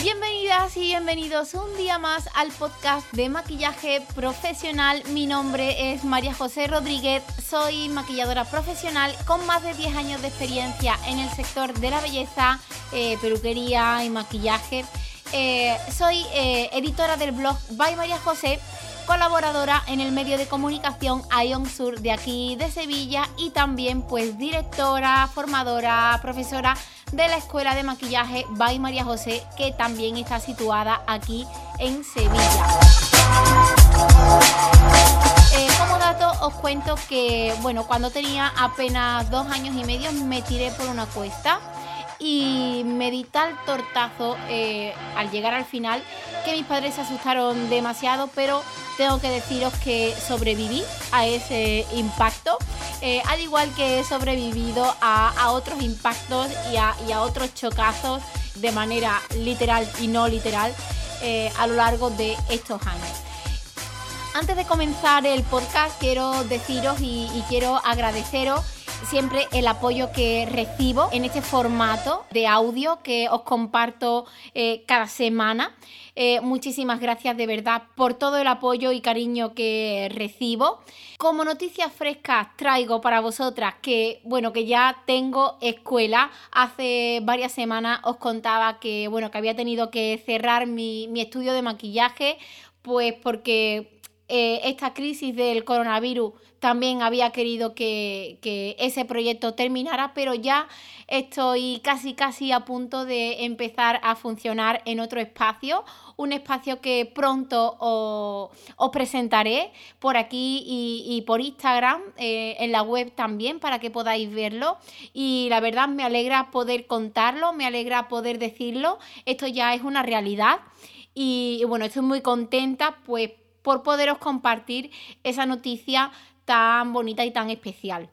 Bienvenidas y bienvenidos un día más al podcast de maquillaje profesional. Mi nombre es María José Rodríguez, soy maquilladora profesional con más de 10 años de experiencia en el sector de la belleza, eh, peluquería y maquillaje. Eh, soy eh, editora del blog By María José colaboradora en el medio de comunicación Ion Sur de aquí de Sevilla y también pues directora, formadora, profesora de la Escuela de Maquillaje by María José que también está situada aquí en Sevilla. Eh, como dato os cuento que bueno cuando tenía apenas dos años y medio me tiré por una cuesta y me di tal tortazo eh, al llegar al final que mis padres se asustaron demasiado, pero tengo que deciros que sobreviví a ese impacto, eh, al igual que he sobrevivido a, otros impactos y a, otros chocazos de manera literal y no literal eh, a lo largo de estos años. Antes de comenzar el podcast quiero deciros y quiero agradeceros siempre el apoyo que recibo en este formato de audio que os comparto eh, cada semana. Eh, muchísimas gracias de verdad por todo el apoyo y cariño que recibo. Como noticias frescas traigo para vosotras que, bueno, que ya tengo escuela. Hace varias semanas os contaba que, bueno, que había tenido que cerrar mi, mi estudio de maquillaje, pues porque eh, esta crisis del coronavirus también había querido que, ese proyecto terminara, pero ya estoy casi casi a punto de empezar a funcionar en otro espacio, un espacio que pronto os, presentaré por aquí y, por Instagram, eh, en la web también, para que podáis verlo. Y la verdad me alegra poder contarlo, me alegra poder decirlo, esto ya es una realidad. Y, y bueno, estoy muy contenta, pues por poderos compartir esa noticia tan bonita y tan especial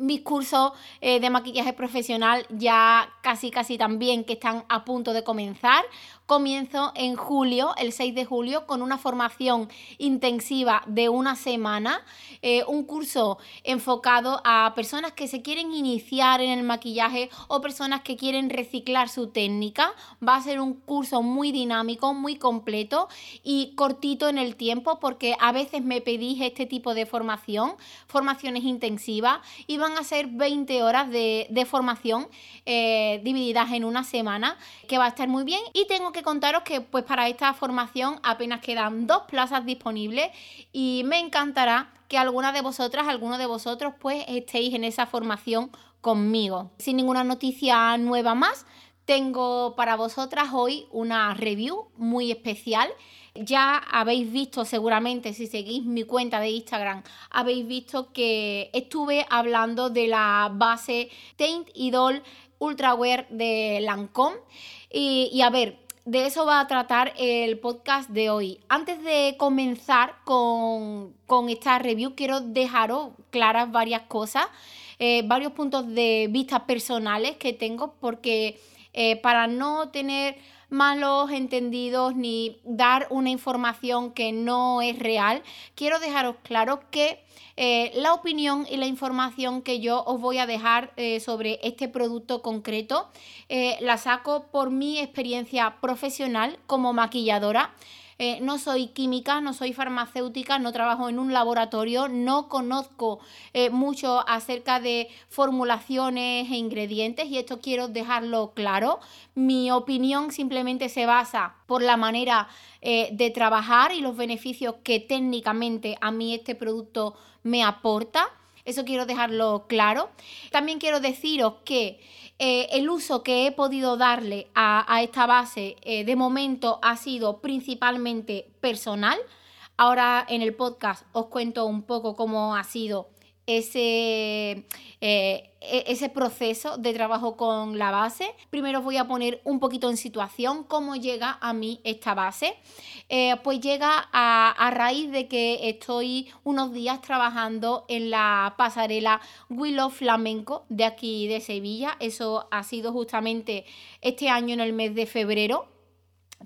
mis cursos eh, de maquillaje profesional ya casi casi también que están a punto de comenzar. Comienzo en julio, el 6 de julio, con una formación intensiva de una semana, eh, un curso enfocado a personas que se quieren iniciar en el maquillaje o personas que quieren reciclar su técnica. Va a ser un curso muy dinámico, muy completo y cortito en el tiempo porque a veces me pedís este tipo de formación, formaciones intensivas y van a ser 20 horas de, formación eh, divididas en una semana que va a estar muy bien y tengo que contaros que pues para esta formación apenas quedan dos plazas disponibles y me encantará que alguna de vosotras, alguno de vosotros pues estéis en esa formación conmigo. Sin ninguna noticia nueva más, tengo para vosotras hoy una review muy especial. Ya habéis visto seguramente, si seguís mi cuenta de Instagram, habéis visto que estuve hablando de la base Taint Idol Ultrawear de Lancome. Y, y a ver, de eso va a tratar el podcast de hoy. Antes de comenzar con, esta review, quiero dejaros claras varias cosas, eh, varios puntos de vista personales que tengo, porque eh, para no tener malos entendidos ni dar una información que no es real, quiero dejaros claro que eh, la opinión y la información que yo os voy a dejar eh, sobre este producto concreto eh, la saco por mi experiencia profesional como maquilladora. Eh, no soy química, no soy farmacéutica, no trabajo en un laboratorio, no conozco eh, mucho acerca de formulaciones e ingredientes y esto quiero dejarlo claro. Mi opinión simplemente se basa por la manera eh, de trabajar y los beneficios que técnicamente a mí este producto me aporta. Eso quiero dejarlo claro. También quiero deciros que eh, el uso que he podido darle a, esta base eh, de momento ha sido principalmente personal. Ahora en el podcast os cuento un poco cómo ha sido ese, eh, e, ese proceso de trabajo con la base. Primero voy a poner un poquito en situación cómo llega a mí esta base. Eh, pues llega a, a, raíz de que estoy unos días trabajando en la pasarela Willow Flamenco de aquí de Sevilla. Eso ha sido justamente este año en el mes de febrero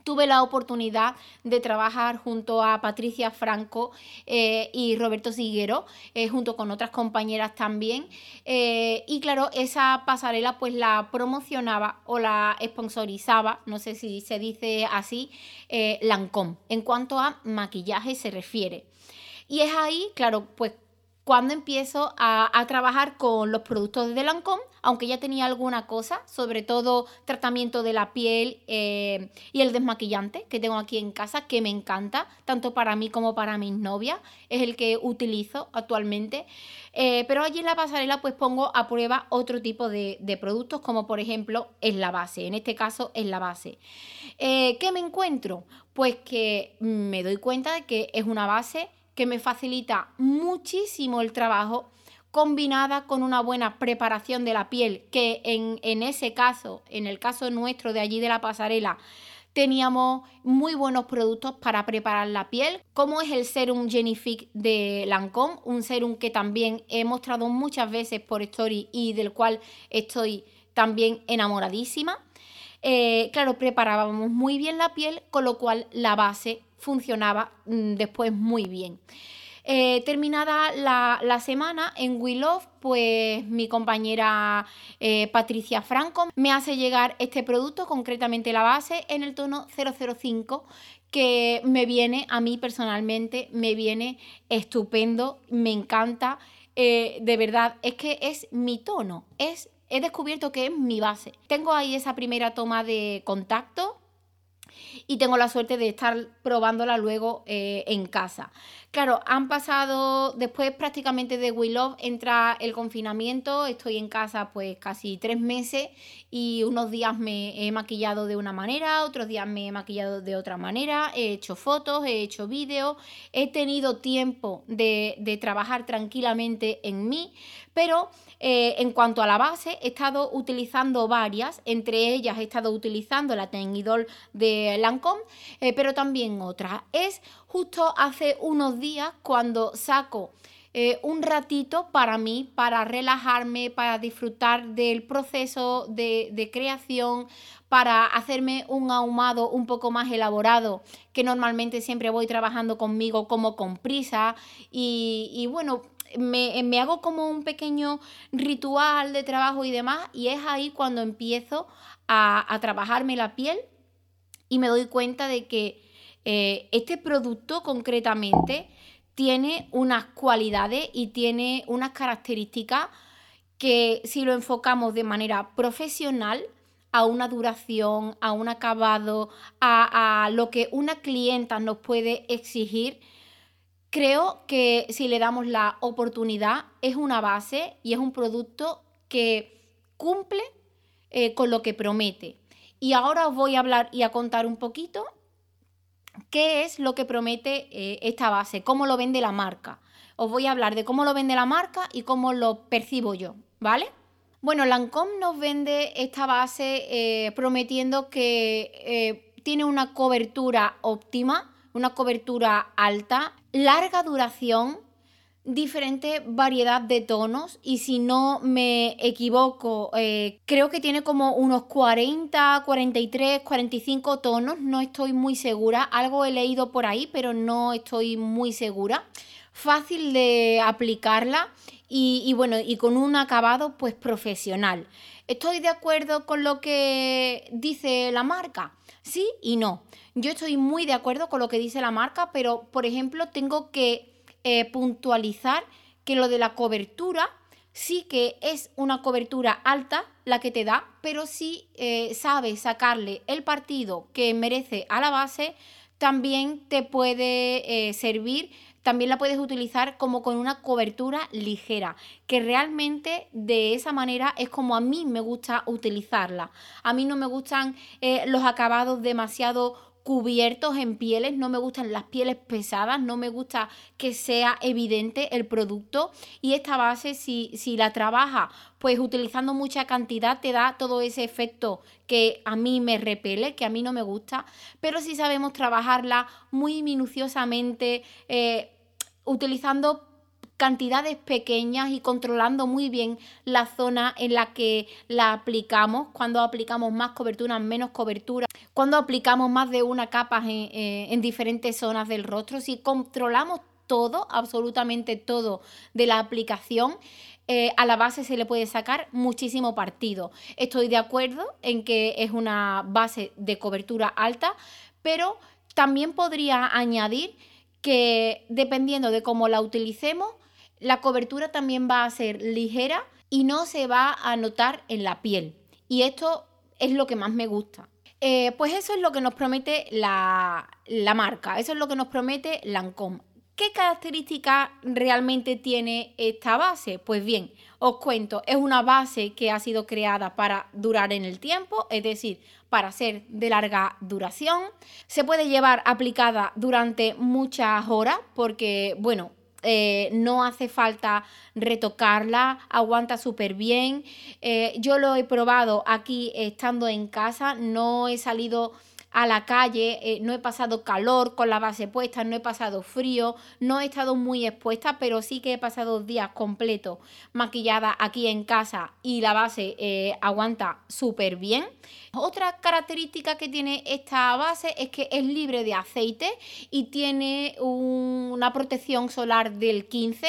tuve la oportunidad de trabajar junto a Patricia Franco eh, y Roberto Siguero, eh, junto con otras compañeras también. Eh, y claro, esa pasarela pues la promocionaba o la sponsorizaba, no sé si se dice así, Lancôme, en cuanto a maquillaje se refiere. Y es ahí, claro, pues cuando empiezo a, trabajar con los productos de Lancôme, aunque ya tenía alguna cosa, sobre todo tratamiento de la piel eh, y el desmaquillante que tengo aquí en casa, que me encanta, tanto para mí como para mis novias, es el que utilizo actualmente. Eh, pero allí en la pasarela pues pongo a prueba otro tipo de, productos, como por ejemplo es la base, en este caso es la base. Eh, ¿Qué me encuentro? Pues que me doy cuenta de que es una base que me facilita muchísimo el trabajo combinada con una buena preparación de la piel, que en, ese caso, en el caso nuestro de allí de la pasarela, teníamos muy buenos productos para preparar la piel, como es el serum Genifique de Lancôme, un serum que también he mostrado muchas veces por Story y del cual estoy también enamoradísima. Eh, claro, preparábamos muy bien la piel, con lo cual la base funcionaba mm, después muy bien. Eh, terminada la, semana en We Love, pues mi compañera eh, Patricia Franco me hace llegar este producto, concretamente la base, en el tono 005, que me viene, a mí personalmente, me viene estupendo, me encanta. De verdad, es que es mi tono, es, he descubierto que es mi base. Tengo ahí esa primera toma de contacto y tengo la suerte de estar probándola luego eh, en casa. Claro, han pasado después prácticamente de We Love, entra el confinamiento, estoy en casa pues casi tres meses y unos días me he maquillado de una manera, otros días me he maquillado de otra manera, he hecho fotos, he hecho vídeos, he tenido tiempo de, de trabajar tranquilamente en mí, pero eh, en cuanto a la base, he estado utilizando varias, entre ellas he estado utilizando la Tenidol de Lancôme, eh, pero también otras. Es justo hace unos días cuando saco eh, un ratito para mí, para relajarme, para disfrutar del proceso de, creación, para hacerme un ahumado un poco más elaborado, que normalmente siempre voy trabajando conmigo como con prisa. Y bueno, me, hago como un pequeño ritual de trabajo y demás, y es ahí cuando empiezo a, trabajarme la piel y me doy cuenta de que eh, este producto concretamente tiene unas cualidades y tiene unas características que si lo enfocamos de manera profesional, a una duración, a un acabado, a, a lo que una clienta nos puede exigir, Creo que si le damos la oportunidad es una base y es un producto que cumple eh, con lo que promete. Y ahora os voy a hablar y a contar un poquito qué es lo que promete eh, esta base, cómo lo vende la marca. Os voy a hablar de cómo lo vende la marca y cómo lo percibo yo, ¿vale? Bueno, Lancôme nos vende esta base eh, prometiendo que tiene una cobertura óptima una cobertura alta, larga duración, diferente variedad de tonos y si no me equivoco, eh, creo que tiene como unos 40, 43, 45 tonos, no estoy muy segura, algo he leído por ahí, pero no estoy muy segura. Fácil de aplicarla y, bueno, y con un acabado pues profesional. ¿Estoy de acuerdo con lo que dice la marca? Sí y no. Yo estoy muy de acuerdo con lo que dice la marca, pero por ejemplo tengo que eh, puntualizar que lo de la cobertura sí que es una cobertura alta la que te da, pero si eh, sabes sacarle el partido que merece a la base, también te puede eh, servir, también la puedes utilizar como con una cobertura ligera, que realmente de esa manera es como a mí me gusta utilizarla. A mí no me gustan los acabados demasiado cubiertos en pieles, no me gustan las pieles pesadas, no me gusta que sea evidente el producto y esta base si, si la trabaja pues utilizando mucha cantidad te da todo ese efecto que a mí me repele, que a mí no me gusta, pero si sabemos trabajarla muy minuciosamente, eh, utilizando cantidades pequeñas y controlando muy bien la zona en la que la aplicamos, cuando aplicamos más cobertura, menos cobertura, cuando aplicamos más de una capa en, eh, en diferentes zonas del rostro, si controlamos todo, absolutamente todo de la aplicación, eh, a la base se le puede sacar muchísimo partido. Estoy de acuerdo en que es una base de cobertura alta, pero también podría añadir que dependiendo de cómo la utilicemos, la cobertura también va a ser ligera y no se va a notar en la piel. Y esto es lo que más me gusta. Eh, pues eso es lo que nos promete la, la marca, eso es lo que nos promete Lancome. ¿Qué características realmente tiene esta base? Pues bien, os cuento, es una base que ha sido creada para durar en el tiempo, es decir, para ser de larga duración. Se puede llevar aplicada durante muchas horas porque, bueno, eh, no hace falta retocarla, aguanta súper bien. Eh, yo lo he probado aquí estando en casa, no he salido a la calle, eh, no he pasado calor con la base puesta, no he pasado frío, no he estado muy expuesta, pero sí que he pasado días completos maquillada aquí en casa y la base eh, aguanta súper bien. Otra característica que tiene esta base es que es libre de aceite y tiene una protección solar del 15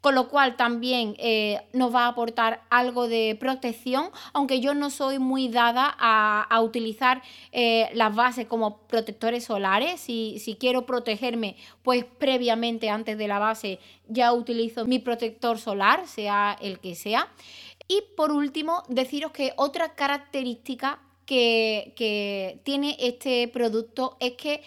con lo cual también eh, nos va a aportar algo de protección, aunque yo no soy muy dada a, utilizar eh, las bases como protectores solares. Si, si quiero protegerme, pues previamente antes de la base ya utilizo mi protector solar, sea el que sea. Y por último, deciros que otra característica que, tiene este producto es que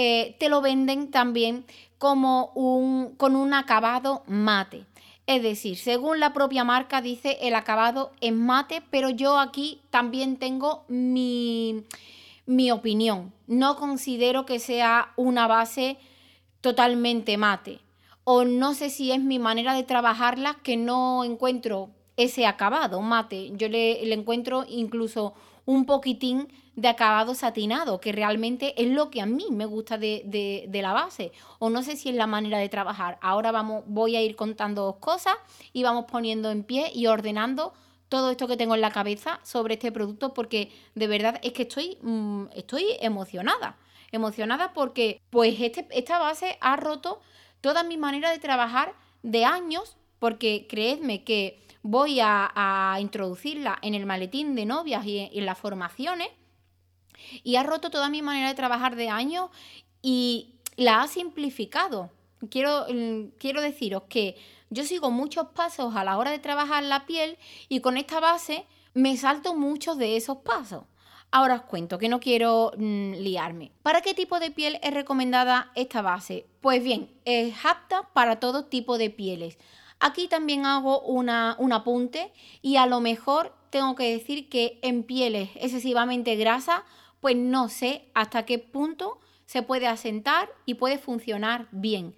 eh, te lo venden también como un, con un acabado mate. Es decir, según la propia marca dice el acabado es mate, pero yo aquí también tengo mi, mi opinión. No considero que sea una base totalmente mate. O no sé si es mi manera de trabajarla que no encuentro ese acabado mate. Yo le, le encuentro incluso un poquitín de acabado satinado, que realmente es lo que a mí me gusta de, la base. O no sé si es la manera de trabajar. Ahora vamos, voy a ir contando cosas y vamos poniendo en pie y ordenando todo esto que tengo en la cabeza sobre este producto porque de verdad es que estoy, mm, estoy emocionada. Emocionada porque pues este, esta base ha roto toda mi manera de trabajar de años porque creedme que voy a, introducirla en el maletín de novias y en, las formaciones. Y ha roto toda mi manera de trabajar de años y la ha simplificado. Quiero, mm, quiero deciros que yo sigo muchos pasos a la hora de trabajar la piel y con esta base me salto muchos de esos pasos. Ahora os cuento que no quiero mm, liarme. ¿Para qué tipo de piel es recomendada esta base? Pues bien, es apta para todo tipo de pieles. Aquí también hago una, un apunte y a lo mejor tengo que decir que en pieles excesivamente grasas, pues no sé hasta qué punto se puede asentar y puede funcionar bien.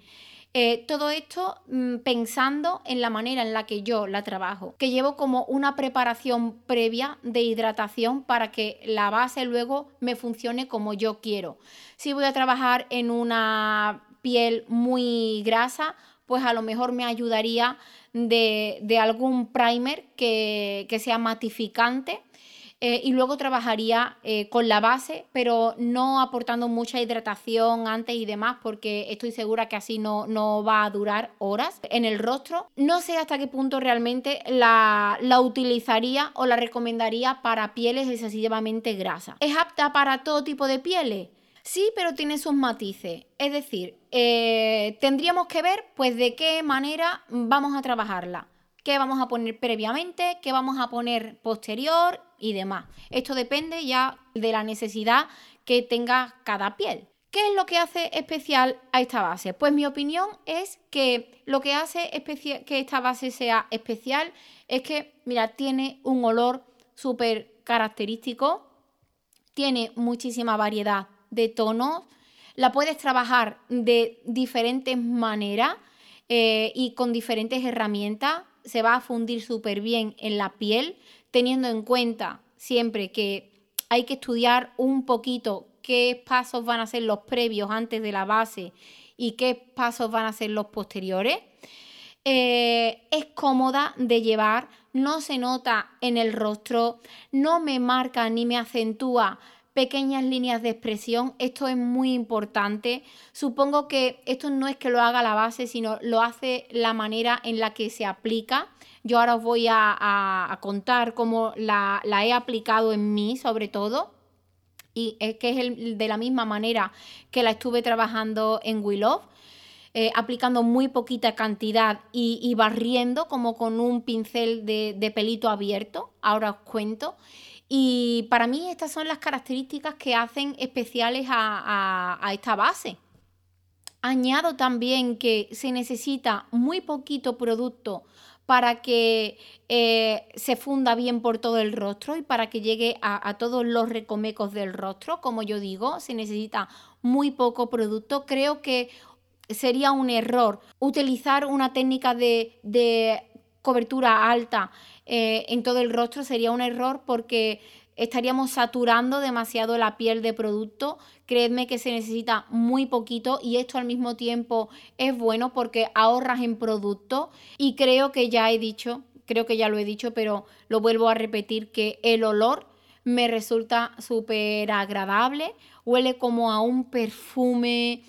Eh, todo esto mm, pensando en la manera en la que yo la trabajo, que llevo como una preparación previa de hidratación para que la base luego me funcione como yo quiero. Si voy a trabajar en una piel muy grasa, pues a lo mejor me ayudaría de, algún primer que, sea matificante. Eh, y luego trabajaría eh, con la base, pero no aportando mucha hidratación antes y demás, porque estoy segura que así no, no va a durar horas en el rostro. No sé hasta qué punto realmente la, la utilizaría o la recomendaría para pieles excesivamente grasas. ¿Es apta para todo tipo de pieles? Sí, pero tiene sus matices. Es decir, eh, tendríamos que ver pues de qué manera vamos a trabajarla. ¿Qué vamos a poner previamente? ¿Qué vamos a poner posterior? Y demás. Esto depende ya de la necesidad que tenga cada piel. ¿Qué es lo que hace especial a esta base? Pues mi opinión es que lo que hace que esta base sea especial es que, mira, tiene un olor súper característico, tiene muchísima variedad de tonos, la puedes trabajar de diferentes maneras eh, y con diferentes herramientas. Se va a fundir súper bien en la piel, teniendo en cuenta siempre que hay que estudiar un poquito qué pasos van a ser los previos antes de la base y qué pasos van a ser los posteriores. Eh, es cómoda de llevar, no se nota en el rostro, no me marca ni me acentúa pequeñas líneas de expresión. Esto es muy importante. Supongo que esto no es que lo haga la base, sino lo hace la manera en la que se aplica. Yo ahora os voy a, contar cómo la, he aplicado en mí, sobre todo. Y es que es de la misma manera que la estuve trabajando en Willow. Eh, aplicando muy poquita cantidad y, barriendo como con un pincel de, pelito abierto. Ahora os cuento. Y para mí estas son las características que hacen especiales a, esta base. Añado también que se necesita muy poquito producto para que eh, se funda bien por todo el rostro y para que llegue a, todos los recomecos del rostro. Como yo digo, se necesita muy poco producto. Creo que sería un error utilizar una técnica de, cobertura alta eh, en todo el rostro, sería un error porque estaríamos saturando demasiado la piel de producto. Creedme que se necesita muy poquito y esto al mismo tiempo es bueno porque ahorras en producto y creo que ya he dicho, creo que ya lo he dicho, pero lo vuelvo a repetir que el olor me resulta súper agradable, huele como a un perfume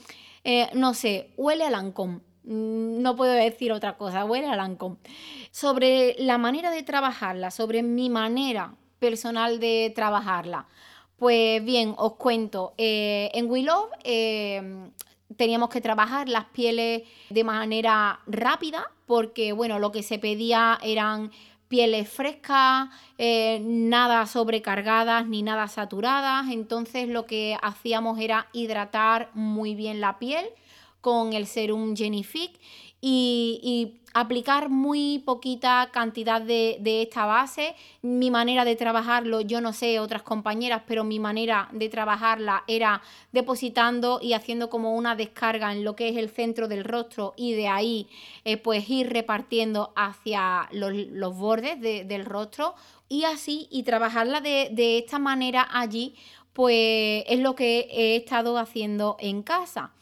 eh, no sé, huele a Lancôme. Mm, no puedo decir otra cosa, huele a. Sobre la manera de trabajarla, sobre mi manera personal de trabajarla. Pues bien, os cuento. Eh, en Willow eh, teníamos que trabajar las pieles de manera rápida porque, bueno, lo que se pedía eran pieles frescas, eh, nada sobrecargadas ni nada saturadas. Entonces lo que hacíamos era hidratar muy bien la piel con el serum Genifique y, aplicar muy poquita cantidad de, esta base. Mi manera de trabajarlo, yo no sé otras compañeras, pero mi manera de trabajarla era depositando y haciendo como una descarga en lo que es el centro del rostro y de ahí eh, pues ir repartiendo hacia los, bordes del rostro y así y trabajarla de, de esta manera allí pues es lo que he estado haciendo en casa.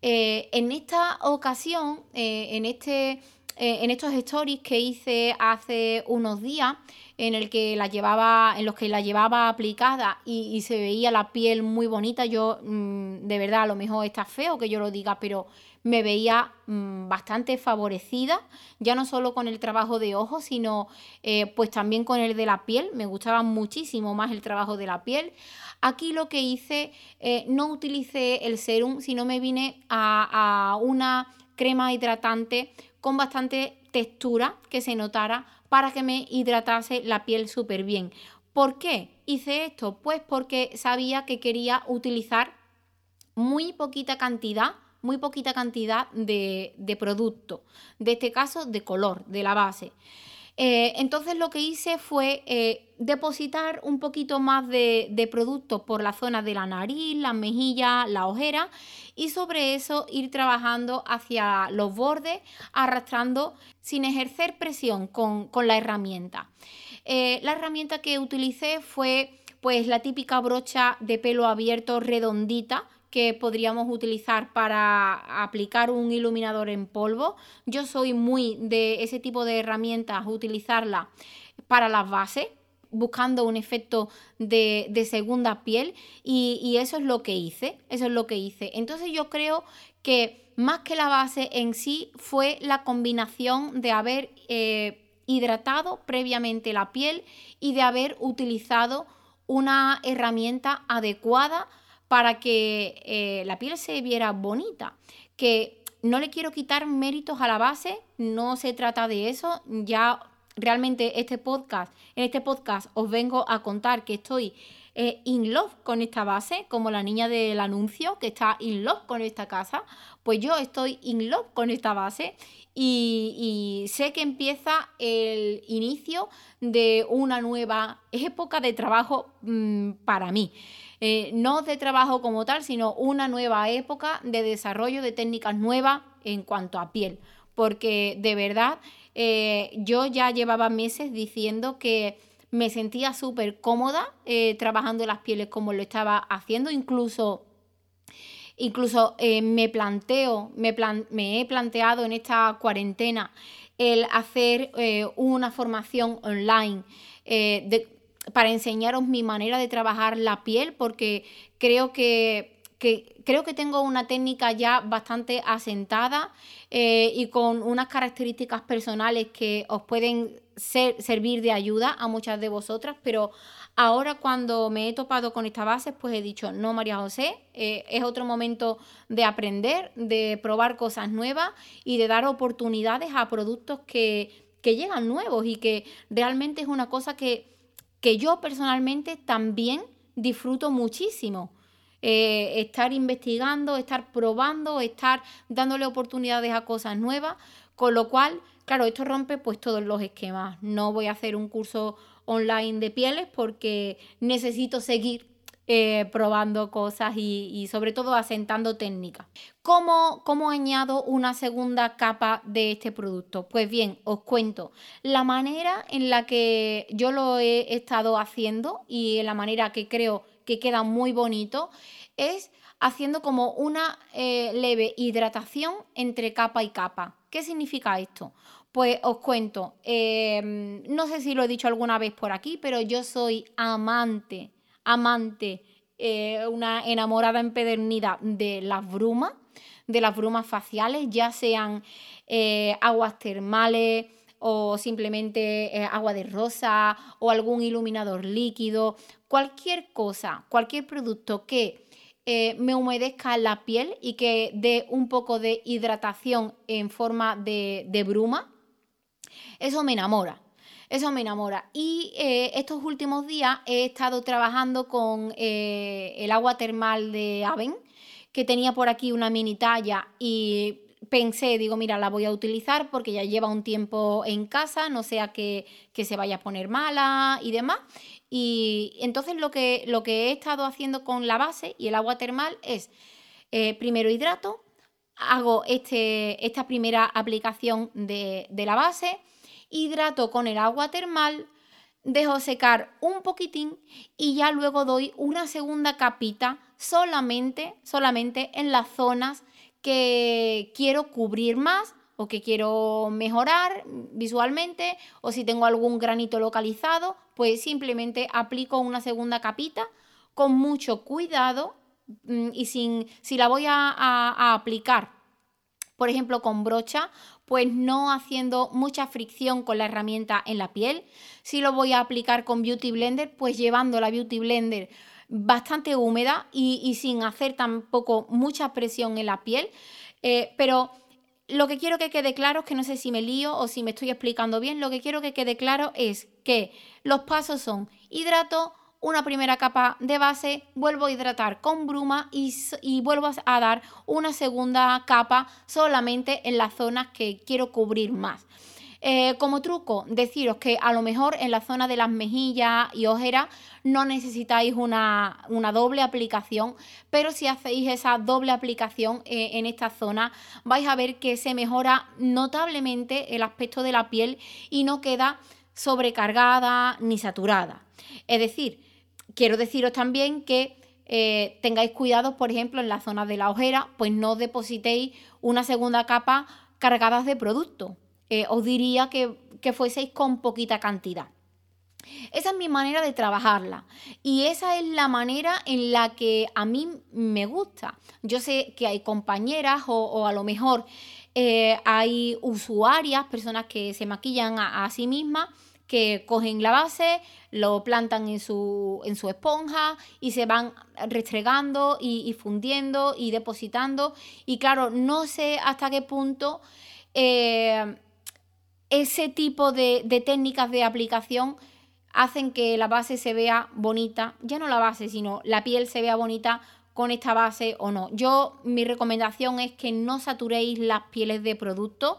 Eh, en esta ocasión, eh, en, este, eh, en estos stories que hice hace unos días, en el que la llevaba, en los que la llevaba aplicada y, se veía la piel muy bonita, yo mm, de verdad a lo mejor está feo que yo lo diga, pero me veía mm, bastante favorecida, ya no solo con el trabajo de ojos, sino pues también con el de la piel, me gustaba muchísimo más el trabajo de la piel. Aquí lo que hice, eh, no utilicé el serum, sino me vine a, una crema hidratante con bastante textura que se notara para que me hidratase la piel súper bien. ¿Por qué hice esto? Pues porque sabía que quería utilizar muy poquita cantidad, muy poquita cantidad de, producto, de este caso de color, de la base. Eh, entonces lo que hice fue eh, depositar un poquito más de, producto por la zona de la nariz, la mejilla, la ojera y sobre eso ir trabajando hacia los bordes, arrastrando sin ejercer presión con, la herramienta. Eh, la herramienta que utilicé fue pues la típica brocha de pelo abierto redondita que podríamos utilizar para aplicar un iluminador en polvo. Yo soy muy de ese tipo de herramientas, utilizarla para las bases, buscando un efecto de, segunda piel y, eso es lo que hice, eso es lo que hice. Entonces yo creo que más que la base en sí fue la combinación de haber eh, hidratado previamente la piel y de haber utilizado una herramienta adecuada para que eh, la piel se viera bonita. Que no le quiero quitar méritos a la base, no se trata de eso. Ya realmente este podcast, en este podcast os vengo a contar que estoy eh, in love con esta base, como la niña del anuncio que está in love con esta casa, pues yo estoy in love con esta base y, sé que empieza el inicio de una nueva época de trabajo mm, para mí. Eh, no de trabajo como tal, sino una nueva época de desarrollo de técnicas nuevas en cuanto a piel. Porque de verdad eh, yo ya llevaba meses diciendo que me sentía súper cómoda eh, trabajando las pieles como lo estaba haciendo, incluso Incluso me planteo, me, me, he planteado en esta cuarentena el hacer una formación online para enseñaros mi manera de trabajar la piel, porque creo que, creo que tengo una técnica ya bastante asentada y con unas características personales que os pueden servir de ayuda a muchas de vosotras, pero ahora cuando me he topado con esta base, pues he dicho, no, María José, eh, es otro momento de aprender, de probar cosas nuevas y de dar oportunidades a productos que, llegan nuevos y que realmente es una cosa que, que yo personalmente también disfruto muchísimo. Eh, estar investigando, estar probando, estar dándole oportunidades a cosas nuevas, con lo cual Claro, esto rompe pues todos los esquemas. No voy a hacer un curso online de pieles porque necesito seguir eh, probando cosas y, sobre todo asentando técnicas. ¿Cómo, ¿Cómo añado una segunda capa de este producto? Pues bien, os cuento. La manera en la que yo lo he estado haciendo y la manera que creo que queda muy bonito es haciendo como una eh, leve hidratación entre capa y capa. ¿Qué significa esto? Pues os cuento, em, no sé si lo he dicho alguna vez por aquí, pero yo soy amante, amante, eh, una enamorada empedernida de las brumas, de las brumas faciales, ya sean eh, aguas termales o simplemente eh, agua de rosa o algún iluminador líquido, cualquier cosa, cualquier producto que me humedezca la piel y que dé un poco de hidratación en forma de bruma, eso me enamora. Eso me enamora. Y eh, estos últimos días he estado trabajando con eh, el agua termal de Aven, que tenía por aquí una mini talla y pensé, digo, mira, la voy a utilizar porque ya lleva un tiempo en casa, no sea que, se vaya a poner mala y demás. Y entonces lo que, lo que he estado haciendo con la base y el agua termal es, eh, primero hidrato, hago este, esta primera aplicación de, de la base, hidrato con el agua termal, dejo secar un poquitín y ya luego doy una segunda capita solamente, solamente en las zonas que quiero cubrir más o que quiero mejorar visualmente o si tengo algún granito localizado, pues simplemente aplico una segunda capita con mucho cuidado mm, y sin, si la voy a aplicar, por ejemplo, con brocha, pues no haciendo mucha fricción con la herramienta en la piel. Si lo voy a aplicar con Beauty Blender, pues llevando la Beauty Blender bastante húmeda y, sin hacer tampoco mucha presión en la piel. Eh, pero lo que quiero que quede claro es que no sé si me lío o si me estoy explicando bien, lo que quiero que quede claro es que los pasos son hidrato, una primera capa de base, vuelvo a hidratar con bruma y, vuelvo a dar una segunda capa solamente en las zonas que quiero cubrir más. Eh, como truco, deciros que a lo mejor en la zona de las mejillas y ojeras no necesitáis una, doble aplicación, pero si hacéis esa doble aplicación eh, en esta zona, vais a ver que se mejora notablemente el aspecto de la piel y no queda sobrecargada ni saturada. Es decir, quiero deciros también que eh, tengáis cuidado, por ejemplo, en la zona de la ojera, pues no depositéis una segunda capa cargadas de producto. Eh, os diría que, que fueseis con poquita cantidad. Esa es mi manera de trabajarla y esa es la manera en la que a mí me gusta. Yo sé que hay compañeras o, a lo mejor eh, hay usuarias, personas que se maquillan a sí mismas que cogen la base, lo plantan en su, en su esponja y se van restregando y, fundiendo y depositando. Y claro, no sé hasta qué punto eh, ese tipo de, de técnicas de aplicación hacen que la base se vea bonita, ya no la base, sino la piel se vea bonita con esta base o no. Yo mi recomendación es que no saturéis las pieles de producto,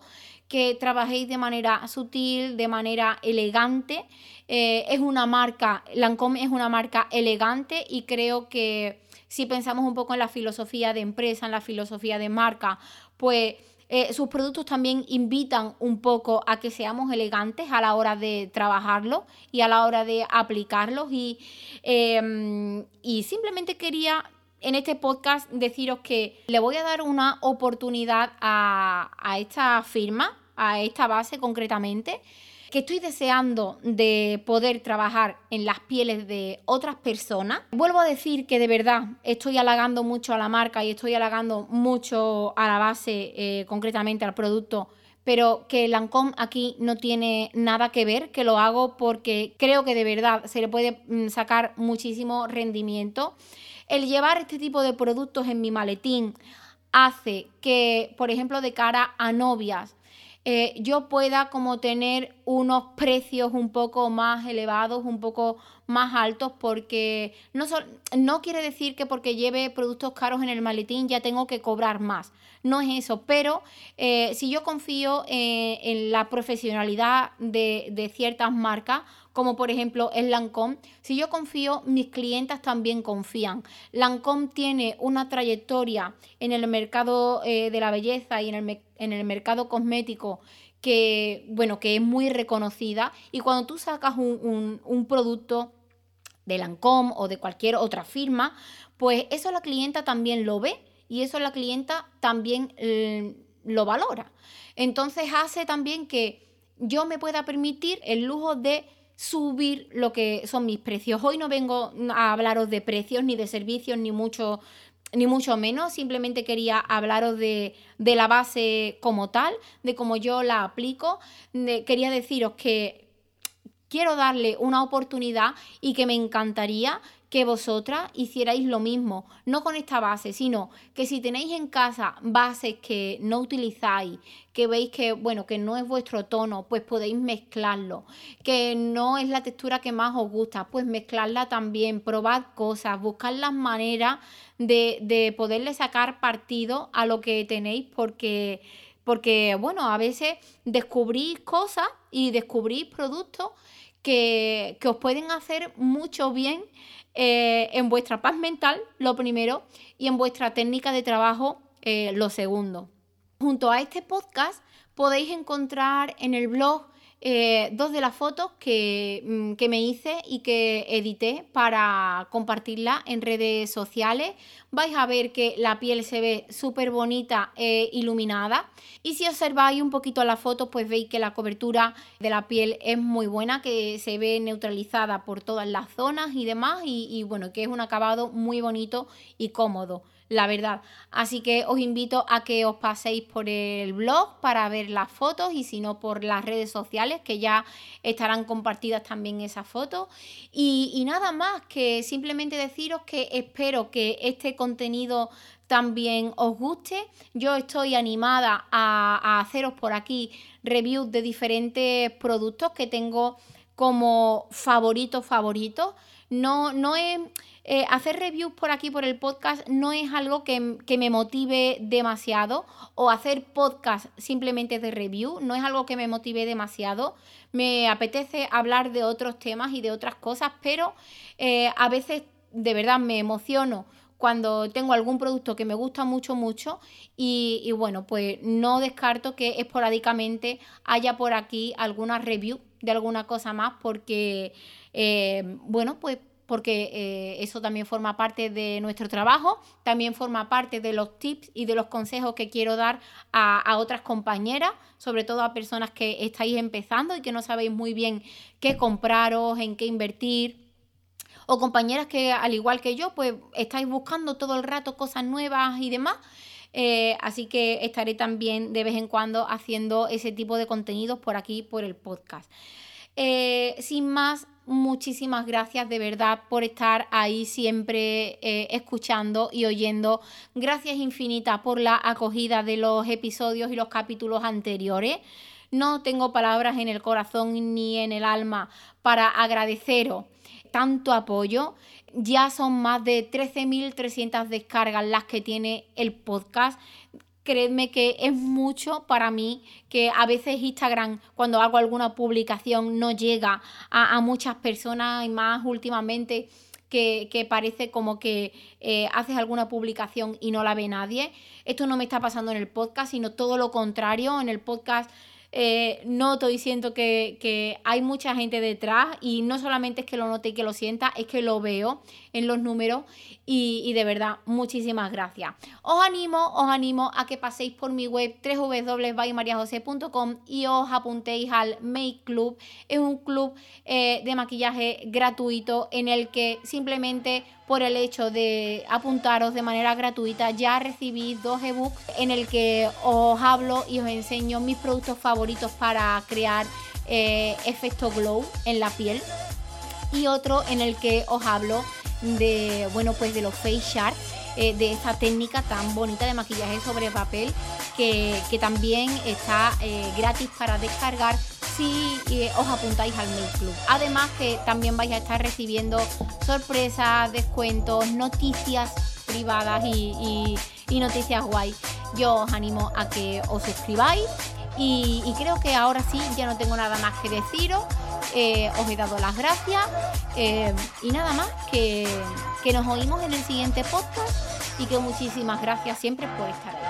que trabajéis de manera sutil, de manera elegante. Eh, es una marca, Lancome es una marca elegante y creo que si pensamos un poco en la filosofía de empresa, en la filosofía de marca, pues eh, sus productos también invitan un poco a que seamos elegantes a la hora de trabajarlo y a la hora de aplicarlos. Y, em, y simplemente quería en este podcast deciros que le voy a dar una oportunidad a, a esta firma, a esta base concretamente, que estoy deseando de poder trabajar en las pieles de otras personas. Vuelvo a decir que de verdad estoy halagando mucho a la marca y estoy halagando mucho a la base, eh, concretamente al producto pero que Lancome aquí no tiene nada que ver, que lo hago porque creo que de verdad se le puede mm, sacar muchísimo rendimiento. El llevar este tipo de productos en mi maletín hace que, por ejemplo, de cara a novias, eh, yo pueda como tener unos precios un poco más elevados, un poco más altos, porque no, no quiere decir que porque lleve productos caros en el maletín ya tengo que cobrar más. No es eso, pero eh, si yo confío eh, en la profesionalidad de, ciertas marcas, como por ejemplo el Lancome, si yo confío, mis clientas también confían. Lancome tiene una trayectoria en el mercado de la belleza y en el, en el mercado cosmético que, bueno, que es muy reconocida y cuando tú sacas un, producto de Lancome o de cualquier otra firma, pues eso la clienta también lo ve y eso la clienta también eh, lo valora. Entonces hace también que yo me pueda permitir el lujo de subir lo que son mis precios. Hoy no vengo a hablaros de precios ni de servicios ni mucho ni mucho menos, simplemente quería hablaros de, la base como tal, de cómo yo la aplico. quería deciros que quiero darle una oportunidad y que me encantaría que vosotras hicierais lo mismo, no con esta base, sino que si tenéis en casa bases que no utilizáis, que veis que, bueno, que no es vuestro tono, pues podéis mezclarlo, que no es la textura que más os gusta, pues mezclarla también, probad cosas, buscar las maneras de, de poderle sacar partido a lo que tenéis, porque, porque, bueno, a veces descubrís cosas y descubrís productos que, que os pueden hacer mucho bien eh, en vuestra paz mental, lo primero, y en vuestra técnica de trabajo, eh, lo segundo. Junto a este podcast podéis encontrar en el blog eh, dos de las fotos que, mm, que, me hice y que edité para compartirla en redes sociales. Vais a ver que la piel se ve súper bonita e iluminada. Y si observáis un poquito la foto, pues veis que la cobertura de la piel es muy buena, que se ve neutralizada por todas las zonas y demás. Y, y bueno, que es un acabado muy bonito y cómodo la verdad. Así que os invito a que os paséis por el blog para ver las fotos y si no por las redes sociales que ya estarán compartidas también esas fotos. Y, nada más, que simplemente deciros que espero que este contenido también os guste. Yo estoy animada a, a haceros por aquí reviews de diferentes productos que tengo como favoritos favoritos. No, no es eh, hacer reviews por aquí, por el podcast, no es algo que, me motive demasiado. O hacer podcast simplemente de review, no es algo que me motive demasiado. Me apetece hablar de otros temas y de otras cosas, pero eh, a veces de verdad me emociono cuando tengo algún producto que me gusta mucho, mucho y, bueno, pues no descarto que esporádicamente haya por aquí alguna review de alguna cosa más porque, eh, bueno, pues porque eh, eso también forma parte de nuestro trabajo, también forma parte de los tips y de los consejos que quiero dar a, otras compañeras, sobre todo a personas que estáis empezando y que no sabéis muy bien qué compraros, en qué invertir o compañeras que al igual que yo, pues estáis buscando todo el rato cosas nuevas y demás. Eh, así que estaré también de vez en cuando haciendo ese tipo de contenidos por aquí, por el podcast. Sin más, muchísimas gracias de verdad por estar ahí siempre eh, escuchando y oyendo. Gracias infinitas por la acogida de los episodios y los capítulos anteriores. No tengo palabras en el corazón ni en el alma para agradeceros tanto apoyo. Ya son más de 13.300 descargas las que tiene el podcast creedme que es mucho para mí, que a veces Instagram, cuando hago alguna publicación, no llega a, muchas personas y más últimamente. Que, parece como que eh, haces alguna publicación y no la ve nadie. Esto no me está pasando en el podcast, sino todo lo contrario. En el podcast eh, noto y siento que, que, hay mucha gente detrás y no solamente es que lo note y que lo sienta, es que lo veo en los números y, de verdad, muchísimas gracias. Os animo, os animo a que paséis por mi web www.mariajose.com y os apuntéis al Make Club. Es un club eh, de maquillaje gratuito en el que simplemente por el hecho de apuntaros de manera gratuita. Ya recibís dos ebooks en el que os hablo y os enseño mis productos favoritos para crear eh, efecto glow en la piel. Y otro en el que os hablo de, bueno, pues de los face sharks, eh, de esta técnica tan bonita de maquillaje sobre papel que, también está eh, gratis para descargar si eh, os apuntáis al Mail Club. Además que también vais a estar recibiendo sorpresas, descuentos, noticias privadas y, noticias guay. Yo os animo a que os suscribáis y, y creo que ahora sí ya no tengo nada más que deciros. Os he dado las gracias y nada más, que, que nos oímos en el siguiente podcast y que muchísimas gracias siempre por estar ahí.